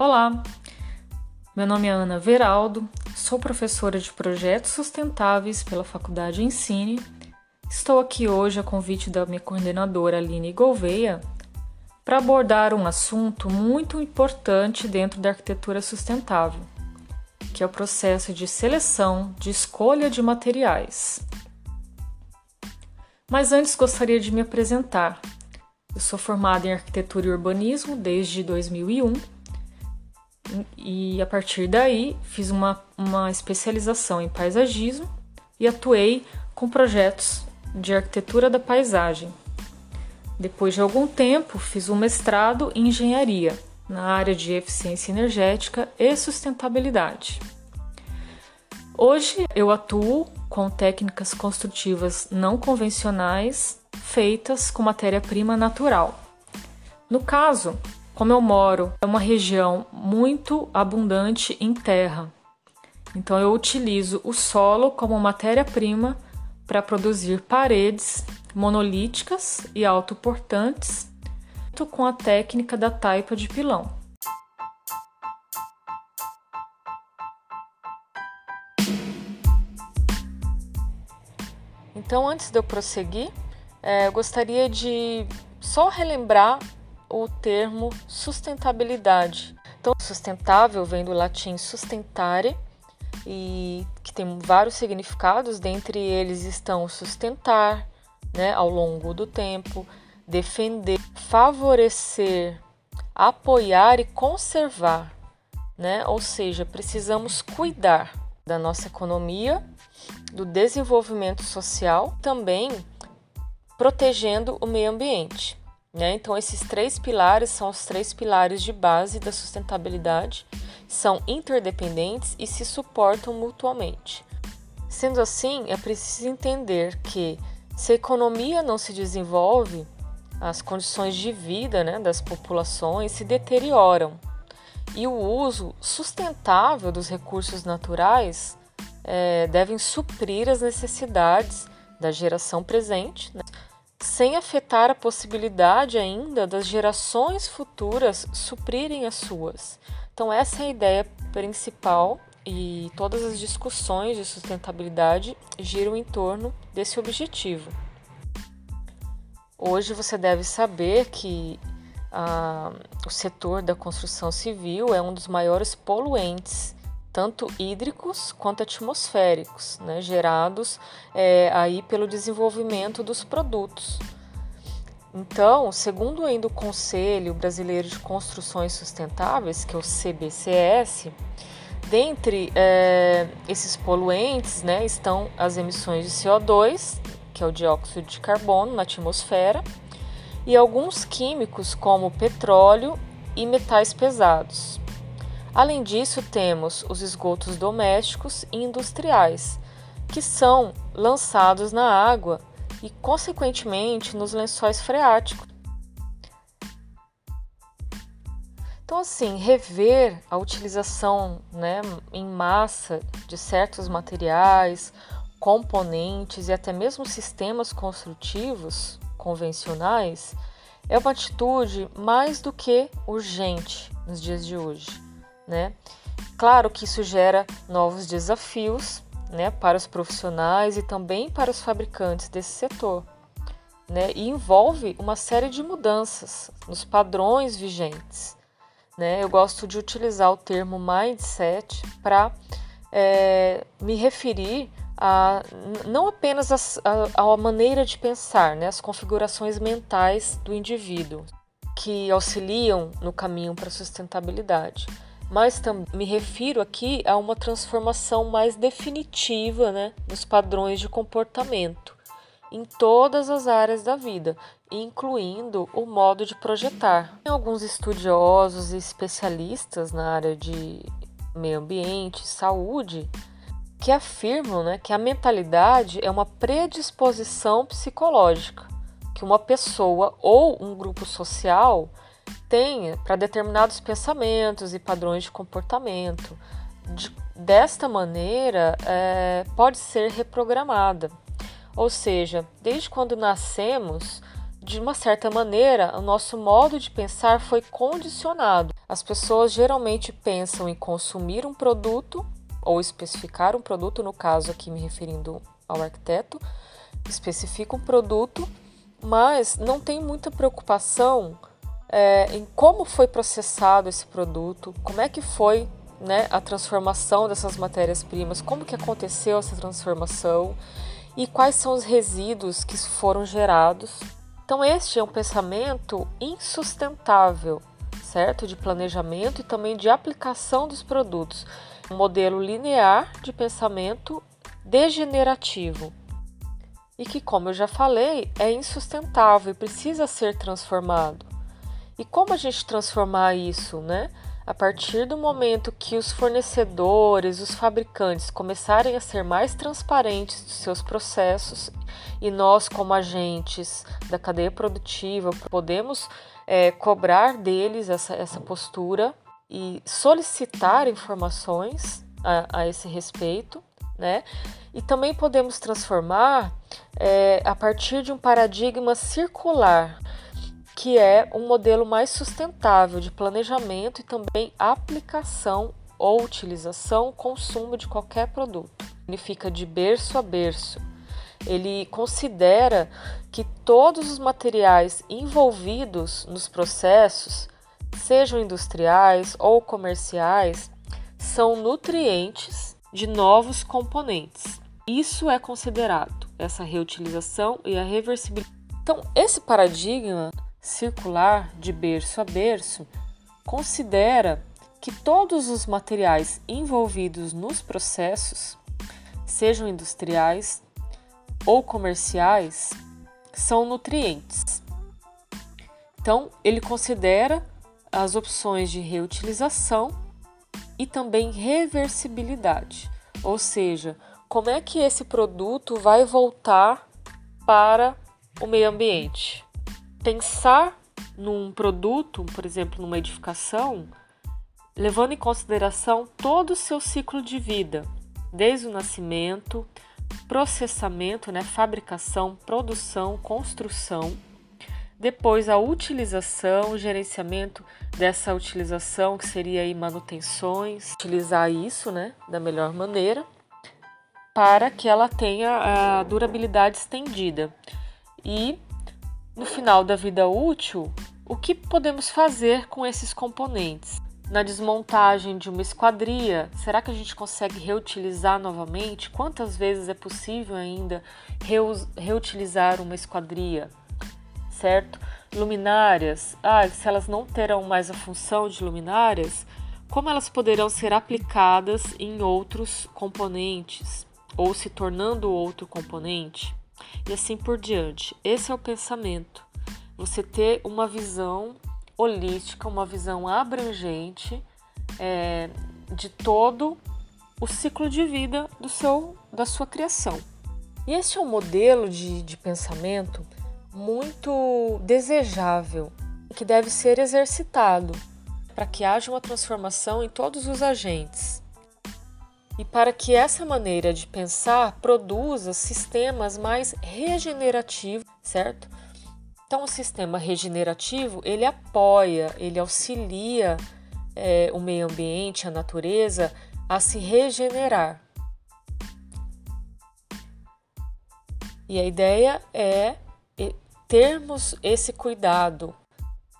Olá, meu nome é Ana Veraldo, sou professora de projetos sustentáveis pela Faculdade Ensine. Estou aqui hoje a convite da minha coordenadora Aline Gouveia para abordar um assunto muito importante dentro da arquitetura sustentável, que é o processo de seleção de escolha de materiais. Mas antes gostaria de me apresentar. Eu sou formada em arquitetura e urbanismo desde 2001 e a partir daí fiz uma, uma especialização em paisagismo e atuei com projetos de arquitetura da paisagem. Depois de algum tempo, fiz um mestrado em engenharia na área de eficiência energética e sustentabilidade. Hoje eu atuo com técnicas construtivas não convencionais feitas com matéria-prima natural. No caso, como eu moro, é uma região muito abundante em terra. Então eu utilizo o solo como matéria-prima para produzir paredes monolíticas e autoportantes com a técnica da taipa de pilão. Então, antes de eu prosseguir, é, eu gostaria de só relembrar o termo sustentabilidade. Então, sustentável vem do latim sustentare e que tem vários significados, dentre eles estão sustentar, né, ao longo do tempo, defender, favorecer, apoiar e conservar, né? Ou seja, precisamos cuidar da nossa economia, do desenvolvimento social, também protegendo o meio ambiente. Né? Então, esses três pilares são os três pilares de base da sustentabilidade, são interdependentes e se suportam mutuamente. Sendo assim, é preciso entender que se a economia não se desenvolve, as condições de vida né, das populações se deterioram e o uso sustentável dos recursos naturais é, devem suprir as necessidades da geração presente. Né? Sem afetar a possibilidade ainda das gerações futuras suprirem as suas. Então, essa é a ideia principal e todas as discussões de sustentabilidade giram em torno desse objetivo. Hoje você deve saber que ah, o setor da construção civil é um dos maiores poluentes tanto hídricos quanto atmosféricos, né, gerados é, aí pelo desenvolvimento dos produtos. Então, segundo ainda o Conselho Brasileiro de Construções Sustentáveis, que é o CBCS, dentre é, esses poluentes né, estão as emissões de CO2, que é o dióxido de carbono na atmosfera, e alguns químicos como petróleo e metais pesados. Além disso, temos os esgotos domésticos e industriais, que são lançados na água e, consequentemente, nos lençóis freáticos. Então, assim, rever a utilização né, em massa de certos materiais, componentes e até mesmo sistemas construtivos convencionais é uma atitude mais do que urgente nos dias de hoje né? Claro que isso gera novos desafios, né, para os profissionais e também para os fabricantes desse setor, né? E envolve uma série de mudanças nos padrões vigentes, né? Eu gosto de utilizar o termo mindset para é, me referir a não apenas a maneira de pensar, né, as configurações mentais do indivíduo que auxiliam no caminho para a sustentabilidade mas me refiro aqui a uma transformação mais definitiva né, nos padrões de comportamento em todas as áreas da vida, incluindo o modo de projetar. Tem alguns estudiosos e especialistas na área de meio ambiente, saúde, que afirmam né, que a mentalidade é uma predisposição psicológica que uma pessoa ou um grupo social tem para determinados pensamentos e padrões de comportamento. De, desta maneira, é, pode ser reprogramada. Ou seja, desde quando nascemos, de uma certa maneira, o nosso modo de pensar foi condicionado. As pessoas geralmente pensam em consumir um produto ou especificar um produto, no caso aqui me referindo ao arquiteto, especifica um produto, mas não tem muita preocupação é, em como foi processado esse produto, como é que foi né, a transformação dessas matérias-primas, como que aconteceu essa transformação e quais são os resíduos que foram gerados. Então este é um pensamento insustentável, certo? De planejamento e também de aplicação dos produtos. Um modelo linear de pensamento degenerativo e que, como eu já falei, é insustentável e precisa ser transformado. E como a gente transformar isso, né? A partir do momento que os fornecedores, os fabricantes começarem a ser mais transparentes dos seus processos e nós, como agentes da cadeia produtiva, podemos é, cobrar deles essa, essa postura e solicitar informações a, a esse respeito, né? E também podemos transformar é, a partir de um paradigma circular, que é um modelo mais sustentável de planejamento e também aplicação ou utilização, consumo de qualquer produto. Significa de berço a berço. Ele considera que todos os materiais envolvidos nos processos, sejam industriais ou comerciais, são nutrientes de novos componentes. Isso é considerado essa reutilização e a reversibilidade. Então, esse paradigma circular de berço a berço considera que todos os materiais envolvidos nos processos, sejam industriais ou comerciais, são nutrientes. Então, ele considera as opções de reutilização e também reversibilidade, ou seja, como é que esse produto vai voltar para o meio ambiente pensar num produto, por exemplo, numa edificação, levando em consideração todo o seu ciclo de vida, desde o nascimento, processamento, né, fabricação, produção, construção, depois a utilização, o gerenciamento dessa utilização, que seria aí manutenções, utilizar isso, né, da melhor maneira, para que ela tenha a durabilidade estendida. E no final da vida útil, o que podemos fazer com esses componentes? Na desmontagem de uma esquadria, será que a gente consegue reutilizar novamente? Quantas vezes é possível ainda reutilizar uma esquadria? Certo? Luminárias, ah, se elas não terão mais a função de luminárias, como elas poderão ser aplicadas em outros componentes ou se tornando outro componente? E assim por diante. Esse é o pensamento. Você ter uma visão holística, uma visão abrangente é, de todo o ciclo de vida do seu, da sua criação. E esse é um modelo de, de pensamento muito desejável, que deve ser exercitado para que haja uma transformação em todos os agentes e para que essa maneira de pensar produza sistemas mais regenerativos, certo? Então, o sistema regenerativo ele apoia, ele auxilia é, o meio ambiente, a natureza a se regenerar. E a ideia é termos esse cuidado,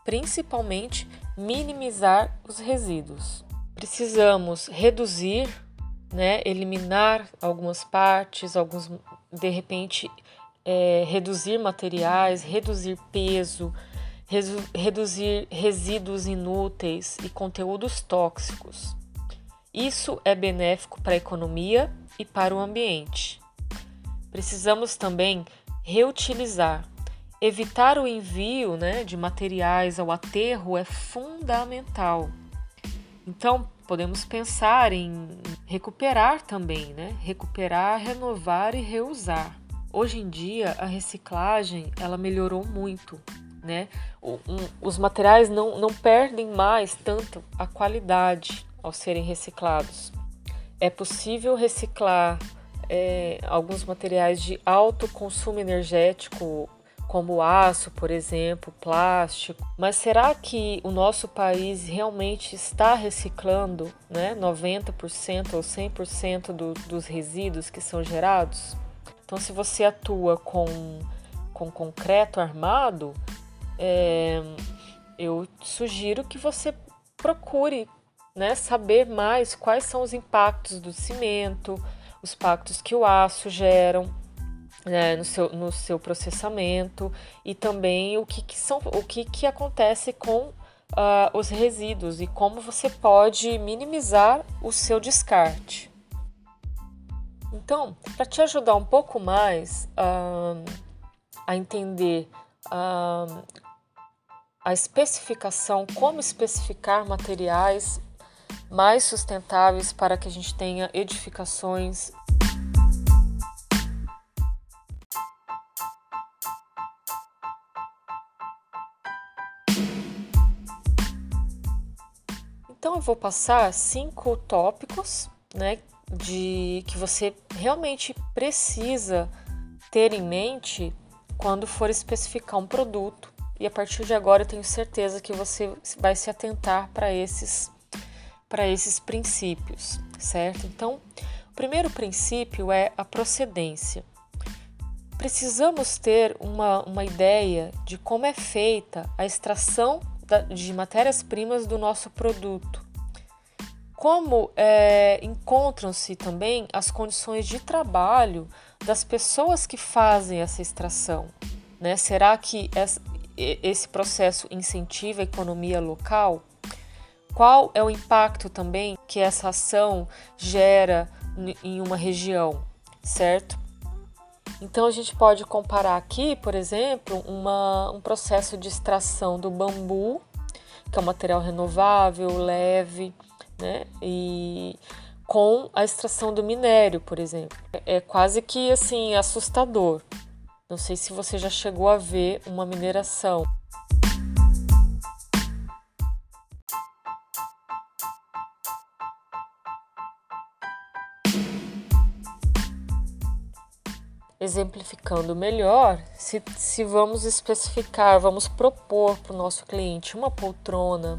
principalmente minimizar os resíduos. Precisamos reduzir né, eliminar algumas partes, alguns de repente é, reduzir materiais, reduzir peso, reduzir resíduos inúteis e conteúdos tóxicos. Isso é benéfico para a economia e para o ambiente. Precisamos também reutilizar. Evitar o envio né, de materiais ao aterro é fundamental. Então, podemos pensar em recuperar também, né? Recuperar, renovar e reusar. Hoje em dia, a reciclagem ela melhorou muito, né? O, um, os materiais não, não perdem mais tanto a qualidade ao serem reciclados. É possível reciclar é, alguns materiais de alto consumo energético como aço, por exemplo, plástico. Mas será que o nosso país realmente está reciclando né, 90% ou 100% do, dos resíduos que são gerados? Então, se você atua com, com concreto armado, é, eu sugiro que você procure né, saber mais quais são os impactos do cimento, os impactos que o aço geram né, no, seu, no seu processamento e também o que, que são, o que, que acontece com uh, os resíduos e como você pode minimizar o seu descarte. Então, para te ajudar um pouco mais uh, a entender uh, a especificação, como especificar materiais mais sustentáveis para que a gente tenha edificações eu vou passar cinco tópicos, né, de que você realmente precisa ter em mente quando for especificar um produto. E a partir de agora eu tenho certeza que você vai se atentar para esses para esses princípios, certo? Então, o primeiro princípio é a procedência. Precisamos ter uma, uma ideia de como é feita a extração de matérias-primas do nosso produto. Como é, encontram-se também as condições de trabalho das pessoas que fazem essa extração? Né? Será que esse processo incentiva a economia local? Qual é o impacto também que essa ação gera em uma região, certo? Então a gente pode comparar aqui, por exemplo, uma, um processo de extração do bambu, que é um material renovável, leve, né? E com a extração do minério, por exemplo. É quase que assim assustador. Não sei se você já chegou a ver uma mineração. exemplificando melhor, se, se vamos especificar, vamos propor para o nosso cliente uma poltrona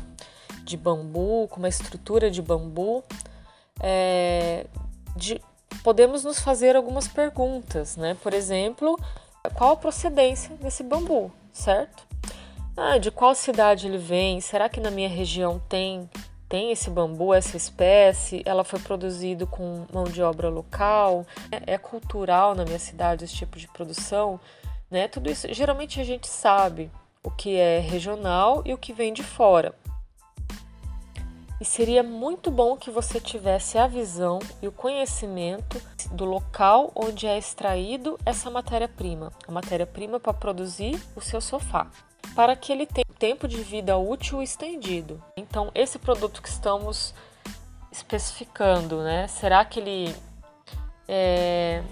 de bambu, com uma estrutura de bambu, é, de, podemos nos fazer algumas perguntas, né? Por exemplo, qual a procedência desse bambu, certo? Ah, de qual cidade ele vem? Será que na minha região tem tem esse bambu, essa espécie, ela foi produzido com mão de obra local, é, é cultural na minha cidade esse tipo de produção, né? Tudo isso geralmente a gente sabe o que é regional e o que vem de fora. E seria muito bom que você tivesse a visão e o conhecimento do local onde é extraído essa matéria-prima, a matéria-prima para produzir o seu sofá, para que ele tenha tempo de vida útil estendido. Então, esse produto que estamos especificando, né? Será que ele é,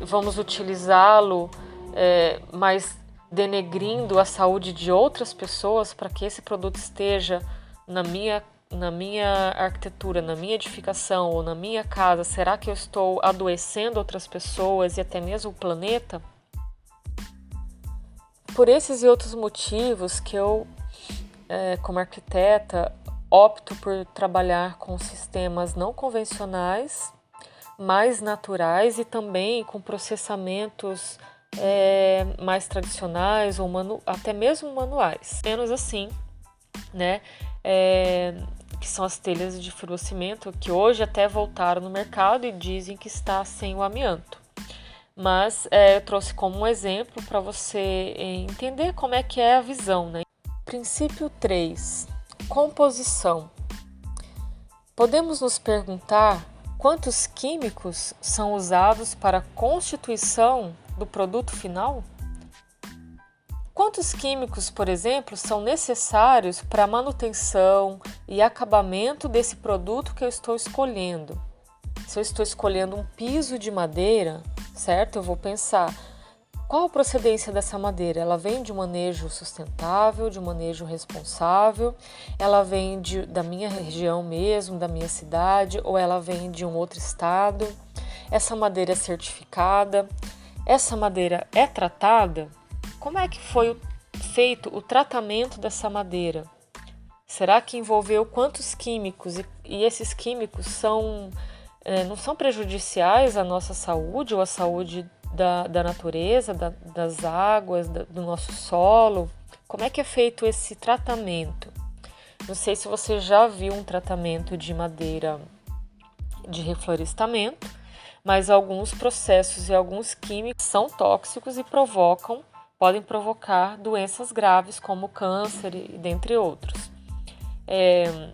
vamos utilizá-lo, é, mas denegrindo a saúde de outras pessoas para que esse produto esteja na minha na minha arquitetura, na minha edificação ou na minha casa, será que eu estou adoecendo outras pessoas e até mesmo o planeta? Por esses e outros motivos que eu, é, como arquiteta, opto por trabalhar com sistemas não convencionais, mais naturais e também com processamentos é, mais tradicionais ou manu até mesmo manuais. Menos assim, né? É, que são as telhas de fibrocimento, que hoje até voltaram no mercado e dizem que está sem o amianto mas é, eu trouxe como um exemplo para você é, entender como é que é a visão. Né? Princípio 3. Composição. Podemos nos perguntar quantos químicos são usados para a constituição do produto final? Quantos químicos, por exemplo, são necessários para a manutenção e acabamento desse produto que eu estou escolhendo? Se eu estou escolhendo um piso de madeira, certo? Eu vou pensar qual a procedência dessa madeira? Ela vem de um manejo sustentável, de um manejo responsável? Ela vem de, da minha região mesmo, da minha cidade, ou ela vem de um outro estado? Essa madeira é certificada? Essa madeira é tratada? Como é que foi feito o tratamento dessa madeira? Será que envolveu quantos químicos e, e esses químicos são é, não são prejudiciais à nossa saúde ou à saúde da, da natureza, da, das águas, da, do nosso solo? Como é que é feito esse tratamento? Não sei se você já viu um tratamento de madeira de reflorestamento, mas alguns processos e alguns químicos são tóxicos e provocam, podem provocar doenças graves como câncer e dentre outros. É,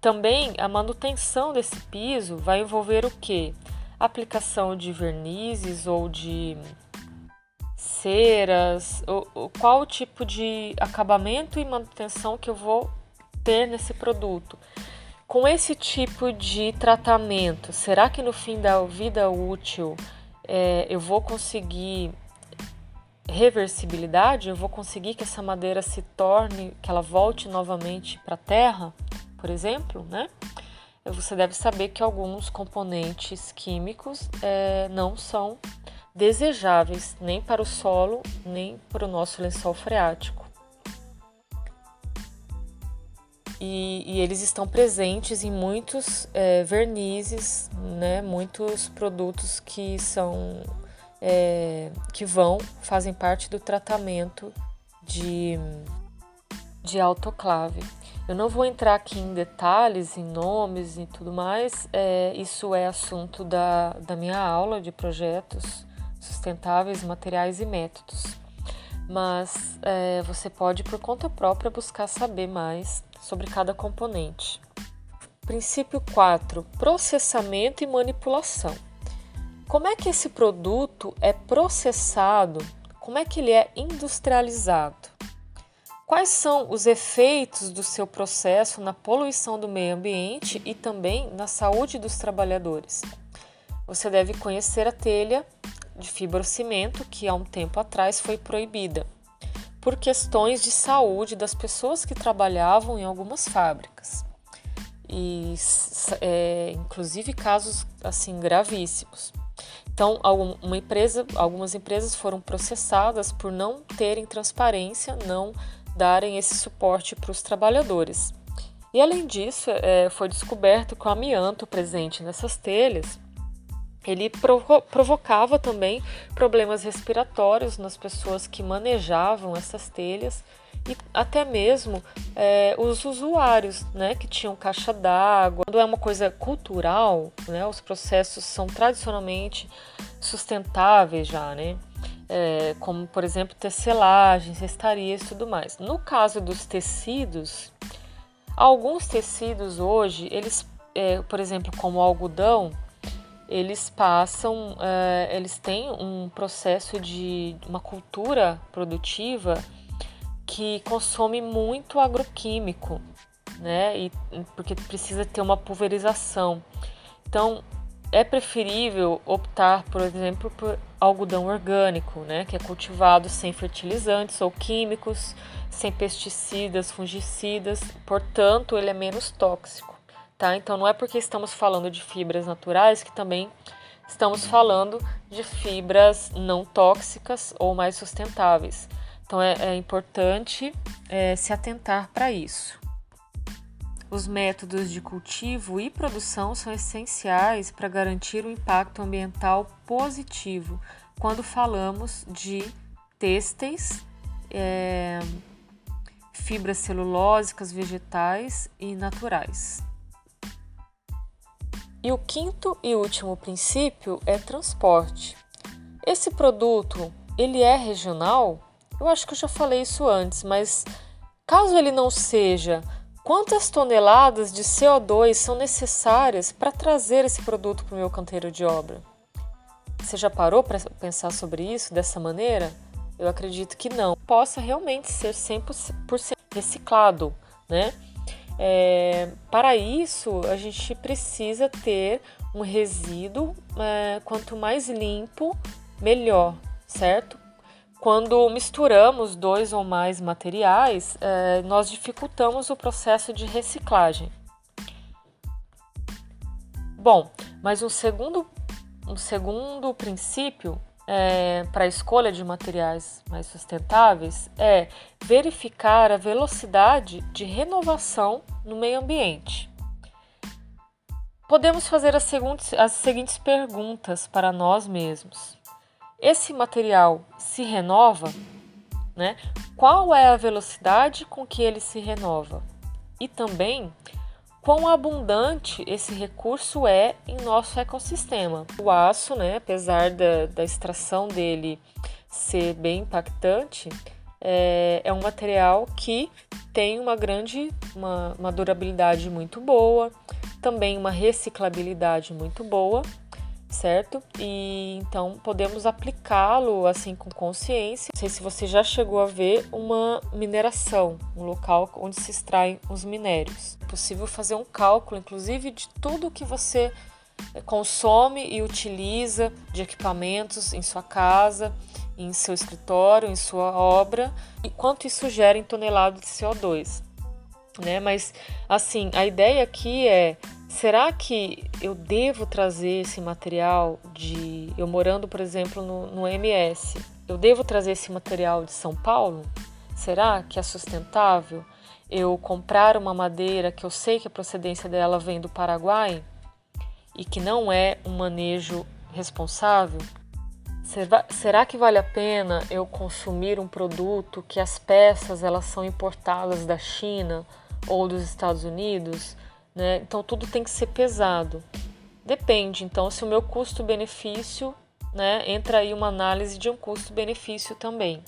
também a manutenção desse piso vai envolver o que? Aplicação de vernizes ou de ceras, ou, qual o tipo de acabamento e manutenção que eu vou ter nesse produto. Com esse tipo de tratamento, será que no fim da vida útil é, eu vou conseguir reversibilidade? Eu vou conseguir que essa madeira se torne, que ela volte novamente para a terra, por exemplo, né? Você deve saber que alguns componentes químicos é, não são desejáveis nem para o solo, nem para o nosso lençol freático. E, e eles estão presentes em muitos é, vernizes, né, muitos produtos que são é, que vão, fazem parte do tratamento de, de autoclave. Eu não vou entrar aqui em detalhes, em nomes e tudo mais, é, isso é assunto da, da minha aula de projetos sustentáveis, materiais e métodos. Mas é, você pode, por conta própria, buscar saber mais sobre cada componente. Princípio 4: processamento e manipulação. Como é que esse produto é processado? Como é que ele é industrializado? Quais são os efeitos do seu processo na poluição do meio ambiente e também na saúde dos trabalhadores? Você deve conhecer a telha de fibrocimento, que há um tempo atrás foi proibida, por questões de saúde das pessoas que trabalhavam em algumas fábricas. E é, inclusive casos assim gravíssimos. Então, empresa, algumas empresas foram processadas por não terem transparência, não darem esse suporte para os trabalhadores. E além disso, é, foi descoberto que o amianto presente nessas telhas ele provo provocava também problemas respiratórios nas pessoas que manejavam essas telhas e até mesmo é, os usuários, né, que tinham caixa d'água. Quando é uma coisa cultural, né, os processos são tradicionalmente sustentáveis já, né, é, como por exemplo tecelagens, restarias e tudo mais. No caso dos tecidos, alguns tecidos hoje, eles, é, por exemplo, como o algodão, eles passam, uh, eles têm um processo de uma cultura produtiva que consome muito agroquímico, né? E, porque precisa ter uma pulverização. Então, é preferível optar, por exemplo, por algodão orgânico, né? Que é cultivado sem fertilizantes ou químicos, sem pesticidas, fungicidas, portanto, ele é menos tóxico tá? Então não é porque estamos falando de fibras naturais que também estamos falando de fibras não tóxicas ou mais sustentáveis. Então é, é importante é, se atentar para isso. Os métodos de cultivo e produção são essenciais para garantir um impacto ambiental positivo quando falamos de têxteis, é, fibras celulósicas vegetais e naturais. E o quinto e último princípio é transporte. Esse produto, ele é regional? Eu acho que eu já falei isso antes, mas caso ele não seja, quantas toneladas de CO2 são necessárias para trazer esse produto para o meu canteiro de obra? Você já parou para pensar sobre isso dessa maneira? Eu acredito que não. Possa realmente ser 100% reciclado, né? É, para isso, a gente precisa ter um resíduo, é, quanto mais limpo, melhor, certo? Quando misturamos dois ou mais materiais, é, nós dificultamos o processo de reciclagem. Bom, mas um segundo, um segundo princípio é, para a escolha de materiais mais sustentáveis é verificar a velocidade de renovação no meio ambiente. Podemos fazer as seguintes, as seguintes perguntas para nós mesmos: esse material se renova? Né? Qual é a velocidade com que ele se renova? E também quão abundante esse recurso é em nosso ecossistema. O aço, né, apesar da, da extração dele ser bem impactante, é, é um material que tem uma grande, uma, uma durabilidade muito boa, também uma reciclabilidade muito boa certo? E então podemos aplicá-lo assim com consciência. Não sei se você já chegou a ver uma mineração, um local onde se extraem os minérios. É possível fazer um cálculo, inclusive, de tudo que você eh, consome e utiliza de equipamentos em sua casa, em seu escritório, em sua obra e quanto isso gera em toneladas de CO2. Né? Mas assim, a ideia aqui é será que eu devo trazer esse material de. Eu morando, por exemplo, no, no MS, eu devo trazer esse material de São Paulo? Será que é sustentável eu comprar uma madeira que eu sei que a procedência dela vem do Paraguai e que não é um manejo responsável? Será, será que vale a pena eu consumir um produto que as peças elas são importadas da China ou dos Estados Unidos? Né? Então tudo tem que ser pesado. Depende, então, se o meu custo-benefício, né? Entra aí uma análise de um custo-benefício também,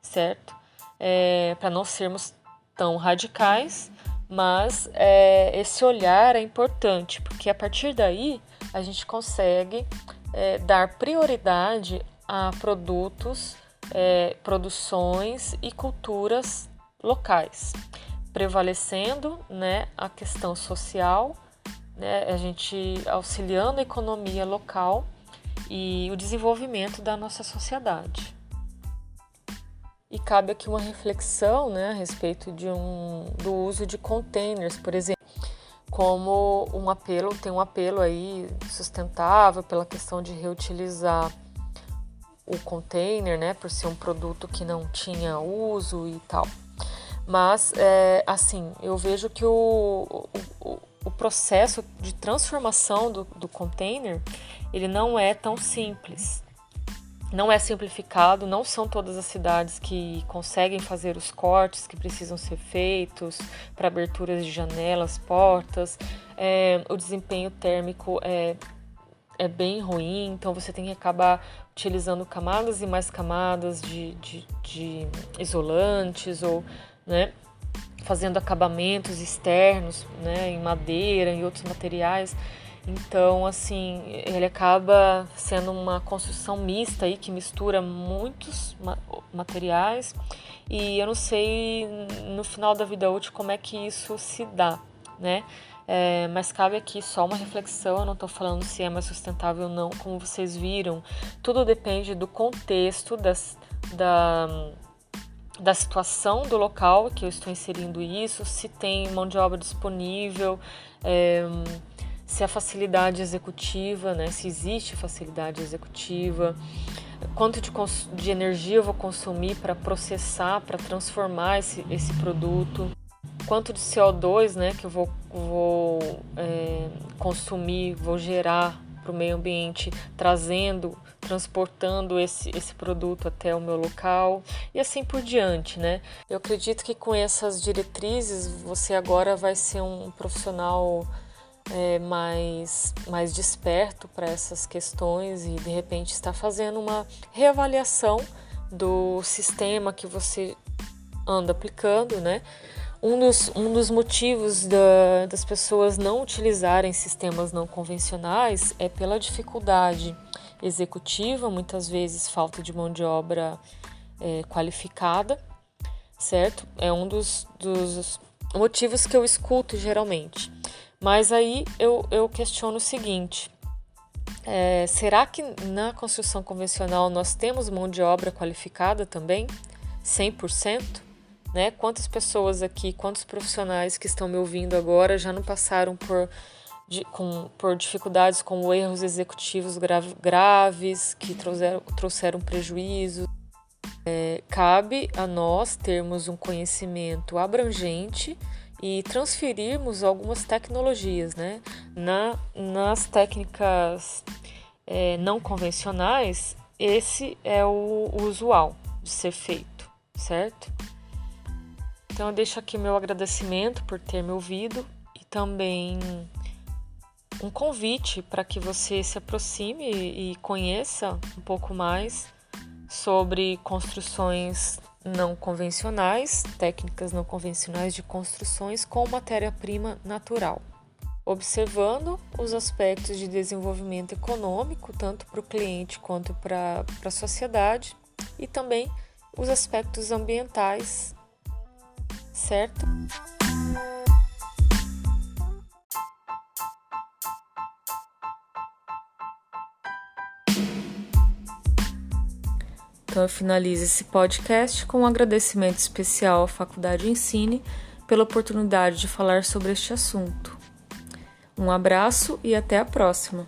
certo? É, Para não sermos tão radicais, mas é, esse olhar é importante, porque a partir daí a gente consegue é, dar prioridade a produtos, é, produções e culturas locais prevalecendo né, a questão social, né, a gente auxiliando a economia local e o desenvolvimento da nossa sociedade. E cabe aqui uma reflexão né, a respeito de um, do uso de containers, por exemplo, como um apelo, tem um apelo aí sustentável pela questão de reutilizar o container, né, por ser um produto que não tinha uso e tal. Mas, é, assim, eu vejo que o, o, o processo de transformação do, do container, ele não é tão simples. Não é simplificado, não são todas as cidades que conseguem fazer os cortes que precisam ser feitos para aberturas de janelas, portas. É, o desempenho térmico é, é bem ruim, então você tem que acabar utilizando camadas e mais camadas de, de, de isolantes ou né? Fazendo acabamentos externos, né? Em madeira, e outros materiais. Então, assim, ele acaba sendo uma construção mista aí que mistura muitos materiais e eu não sei no final da vida útil como é que isso se dá, né? É, mas cabe aqui só uma reflexão, eu não estou falando se é mais sustentável ou não, como vocês viram, tudo depende do contexto das, da, da situação do local que eu estou inserindo isso, se tem mão de obra disponível, é, se a facilidade executiva, né, se existe facilidade executiva, quanto de, de energia eu vou consumir para processar, para transformar esse, esse produto, quanto de CO2 né, que eu vou, vou é, consumir, vou gerar para o meio ambiente, trazendo, transportando esse, esse produto até o meu local e assim por diante, né? Eu acredito que com essas diretrizes você agora vai ser um profissional é, mais, mais desperto para essas questões e de repente está fazendo uma reavaliação do sistema que você anda aplicando, né? Um dos, um dos motivos da, das pessoas não utilizarem sistemas não convencionais é pela dificuldade executiva, muitas vezes falta de mão de obra é, qualificada, certo? É um dos, dos motivos que eu escuto geralmente. Mas aí eu, eu questiono o seguinte: é, será que na construção convencional nós temos mão de obra qualificada também? 100%? Né? Quantas pessoas aqui, quantos profissionais que estão me ouvindo agora já não passaram por de, com, por dificuldades como erros executivos grave, graves que trouxeram, trouxeram. É, cabe a nós termos um conhecimento abrangente e transferirmos algumas tecnologias, né? Na, nas técnicas é, não convencionais, esse é o, o usual de ser feito, certo? Então eu deixo aqui meu agradecimento por ter me ouvido e também um convite para que você se aproxime e conheça um pouco mais sobre construções não convencionais, técnicas não convencionais de construções com matéria-prima natural, observando os aspectos de desenvolvimento econômico, tanto para o cliente quanto para a sociedade, e também os aspectos ambientais, certo? Então eu finalizo esse podcast com um agradecimento especial à Faculdade Ensine pela oportunidade de falar sobre este assunto. Um abraço e até a próxima!